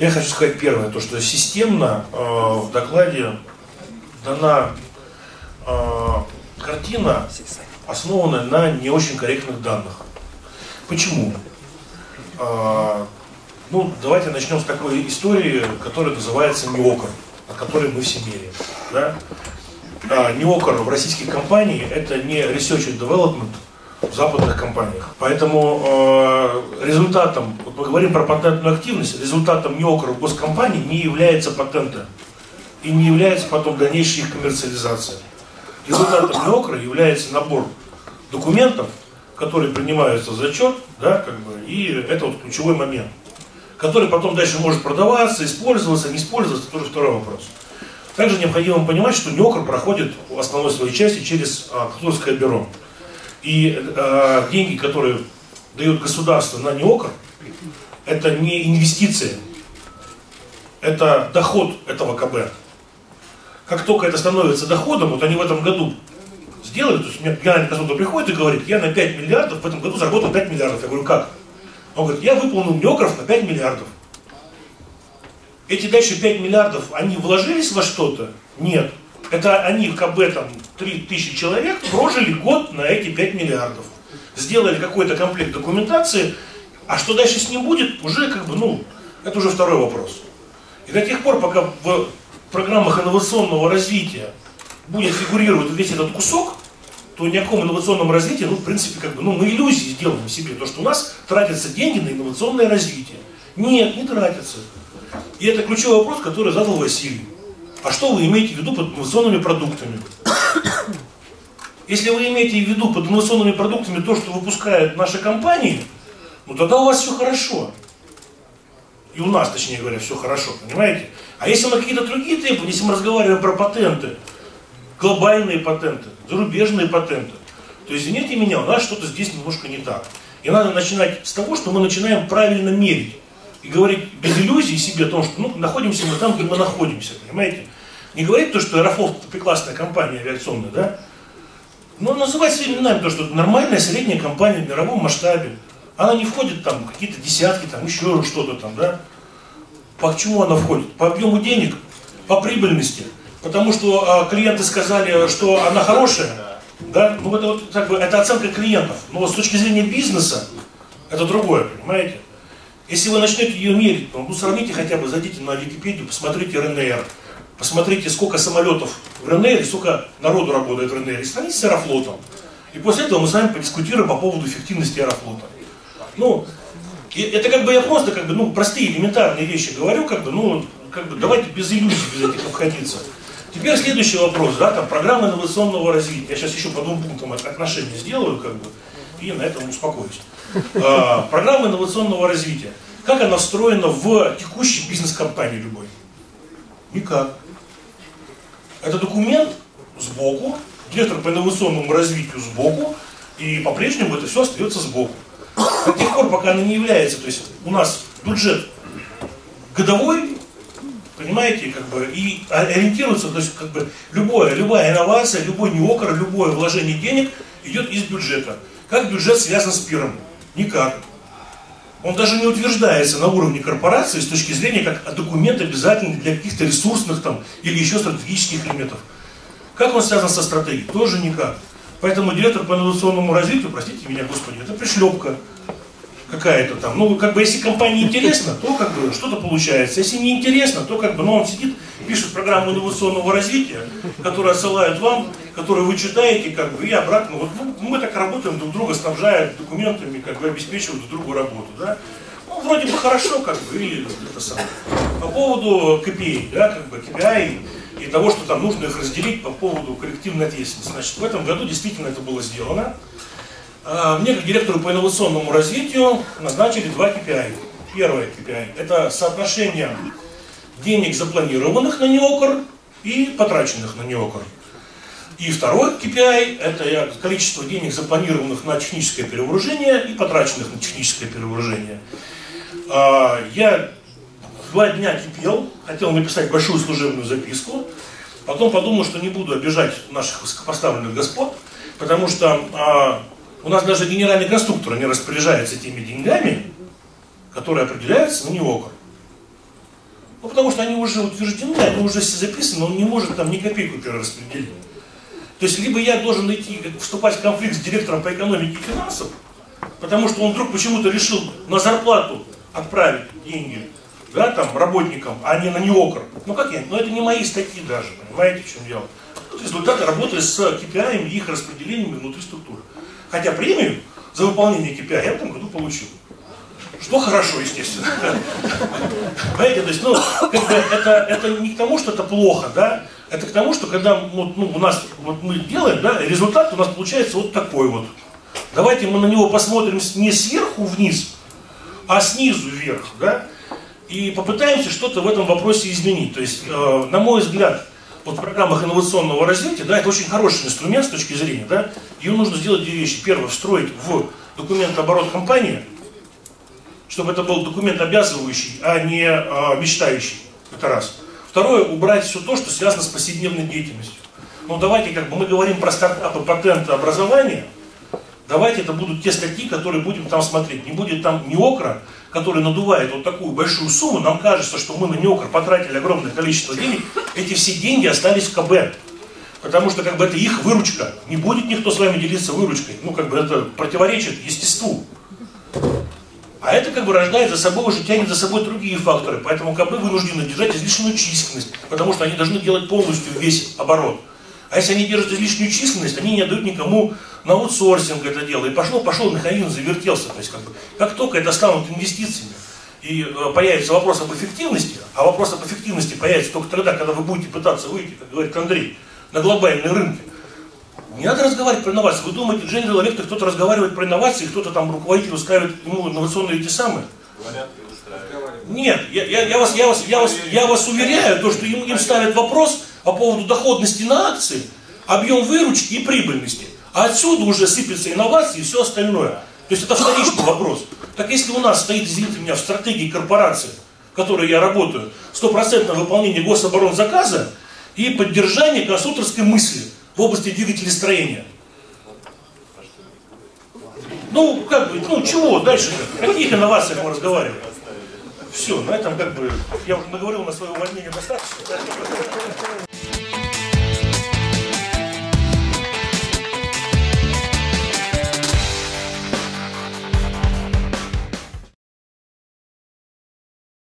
Я хочу сказать первое, то что системно э, в докладе дана э, картина, основанная на не очень корректных данных. Почему? Э, ну, давайте начнем с такой истории, которая называется НИОКР, о которой мы все меряем. Да? А, НИОКР в российских компаниях это не Research and Development, в западных компаниях. Поэтому э, результатом, вот мы говорим про патентную активность, результатом неокра в госкомпании не является патента и не является потом дальнейшей их коммерциализация. Результатом неокра является набор документов, которые принимаются в зачет, да, как бы, и это вот ключевой момент, который потом дальше может продаваться, использоваться, не использоваться, тоже второй вопрос. Также необходимо понимать, что неокр проходит в основной своей части через а, бюро. И э, деньги, которые дает государство на НИОКР, это не инвестиция, это доход этого КБ. Как только это становится доходом, вот они в этом году сделали, то есть мне генеральный консультант приходит и говорит, я на 5 миллиардов в этом году заработал 5 миллиардов. Я говорю, как? Он говорит, я выполнил НИОКРов на 5 миллиардов. Эти дальше 5 миллиардов, они вложились во что-то? Нет. Это они КБ там 3000 человек прожили год на эти 5 миллиардов. Сделали какой-то комплект документации, а что дальше с ним будет, уже как бы, ну, это уже второй вопрос. И до тех пор, пока в программах инновационного развития будет фигурировать весь этот кусок, то ни о каком инновационном развитии, ну, в принципе, как бы, ну, мы иллюзии сделаем себе, то, что у нас тратятся деньги на инновационное развитие. Нет, не тратятся. И это ключевой вопрос, который задал Василий. А что вы имеете в виду под инновационными продуктами? Если вы имеете в виду под инновационными продуктами то, что выпускают наши компании, ну тогда у вас все хорошо. И у нас, точнее говоря, все хорошо, понимаете? А если мы какие-то другие требования, если мы разговариваем про патенты, глобальные патенты, зарубежные патенты, то извините меня, у нас что-то здесь немножко не так. И надо начинать с того, что мы начинаем правильно мерить и говорить без иллюзий себе о том, что ну, находимся мы там, где мы находимся, понимаете? Не говорить то, что Аэрофлот прекрасная компания авиационная, да? Но называть своими именами то, что нормальная средняя компания в мировом масштабе. Она не входит там какие-то десятки, там еще что-то там, да? По чему она входит? По объему денег, по прибыльности. Потому что а, клиенты сказали, что она хорошая, да? Ну это вот как бы это оценка клиентов. Но с точки зрения бизнеса это другое, понимаете? Если вы начнете ее мерить, ну, сравните хотя бы, зайдите на Википедию, посмотрите РНР, посмотрите, сколько самолетов в РНР, сколько народу работает в РНР, и сравните с Аэрофлотом. И после этого мы с вами подискутируем по поводу эффективности Аэрофлота. Ну, это как бы я просто как бы, ну, простые элементарные вещи говорю, как бы, ну, как бы давайте без иллюзий без этих обходиться. Теперь следующий вопрос, да, там программа инновационного развития. Я сейчас еще по двум пунктам отношения сделаю, как бы, и на этом успокоюсь. А, программа инновационного развития. Как она встроена в текущей бизнес-компании любой? Никак. Это документ сбоку, директор по инновационному развитию сбоку, и по-прежнему это все остается сбоку. До тех пор, пока она не является, то есть у нас бюджет годовой, понимаете, как бы, и ориентируется, то есть как бы любое, любая инновация, любой неокр, любое вложение денег идет из бюджета. Как бюджет связан с пиром? Никак. Он даже не утверждается на уровне корпорации с точки зрения как документ обязательный для каких-то ресурсных там или еще стратегических элементов. Как он связан со стратегией? Тоже никак. Поэтому директор по инновационному развитию, простите меня, господи, это пришлепка какая-то там. Ну, как бы, если компании интересно, то как бы что-то получается. Если не интересно, то как бы, ну, он сидит, пишет программу инновационного развития, которую отсылают вам, которую вы читаете, как бы, и обратно. Вот ну, мы так работаем, друг друга снабжая документами, как бы обеспечивают друг другу работу, да. Ну, вроде бы хорошо, как бы, или это самое. По поводу KPI, да, как бы, KPI и того, что там нужно их разделить по поводу коллективной ответственности. Значит, в этом году действительно это было сделано. А, мне, как директору по инновационному развитию, назначили два KPI. Первое KPI – это соотношение денег, запланированных на НИОКР, и потраченных на НИОКР. И второй KPI – это количество денег, запланированных на техническое перевооружение и потраченных на техническое перевооружение. А, я два дня кипел, хотел написать большую служебную записку, потом подумал, что не буду обижать наших высокопоставленных господ, потому что а, у нас даже генеральный конструктор не распоряжается теми деньгами, которые определяются на НИОКР. Ну, потому что они уже утверждены, они уже все записаны, он не может там ни копейку перераспределить. То есть, либо я должен идти, вступать в конфликт с директором по экономике и финансам, потому что он вдруг почему-то решил на зарплату отправить деньги, да, там, работникам, а не на неокр. Ну, как я? Ну, это не мои статьи даже, понимаете, в чем дело? результаты работы с KPI и их распределением внутри структуры. Хотя премию за выполнение KPI я в этом году получил. Что хорошо, естественно. Понимаете, то есть, ну, как бы это, это не к тому, что это плохо, да, это к тому, что когда вот, ну, у нас вот мы делаем, да, результат у нас получается вот такой вот. Давайте мы на него посмотрим не сверху вниз, а снизу вверх, да, и попытаемся что-то в этом вопросе изменить. То есть, э, на мой взгляд, вот в программах инновационного развития, да, это очень хороший инструмент с точки зрения, да, ее нужно сделать две вещи. Первое, встроить в документ оборот компании, чтобы это был документ обязывающий, а не а, мечтающий. Это раз. Второе, убрать все то, что связано с повседневной деятельностью. Ну давайте, как бы мы говорим про стартапы, патенты, образование, давайте это будут те статьи, которые будем там смотреть. Не будет там ни окра, который надувает вот такую большую сумму, нам кажется, что мы на неокр потратили огромное количество денег, эти все деньги остались в КБ. Потому что как бы это их выручка. Не будет никто с вами делиться выручкой. Ну, как бы это противоречит естеству. А это как бы рождает за собой, уже тянет за собой другие факторы. Поэтому КБ вынуждены держать излишнюю численность, потому что они должны делать полностью весь оборот. А если они держат излишнюю численность, они не отдают никому на аутсорсинг это дело. И пошло, пошел механизм, завертелся. То есть как, бы, как только это станут инвестициями, и э, появится вопрос об эффективности, а вопрос об эффективности появится только тогда, когда вы будете пытаться выйти, как говорит Андрей, на глобальные рынки. Не надо разговаривать про инновации. Вы думаете, General Electric кто-то разговаривает про инновации, кто-то там руководитель устраивает ему инновационные эти самые? Нет, я, я, я, вас, я, вас, я, вас, я вас уверяю, то, что им, им ставят вопрос по поводу доходности на акции, объем выручки и прибыльности. А отсюда уже сыпятся инновации и все остальное. То есть это вторичный вопрос. Так если у нас стоит, извините меня, в стратегии корпорации, в которой я работаю, стопроцентное выполнение гособоронзаказа и поддержание конструкторской мысли в области двигателестроения. Ну, как бы, ну чего дальше? Каких инновациях мы разговариваем? Все, на этом как бы, я уже наговорил на свое увольнение достаточно.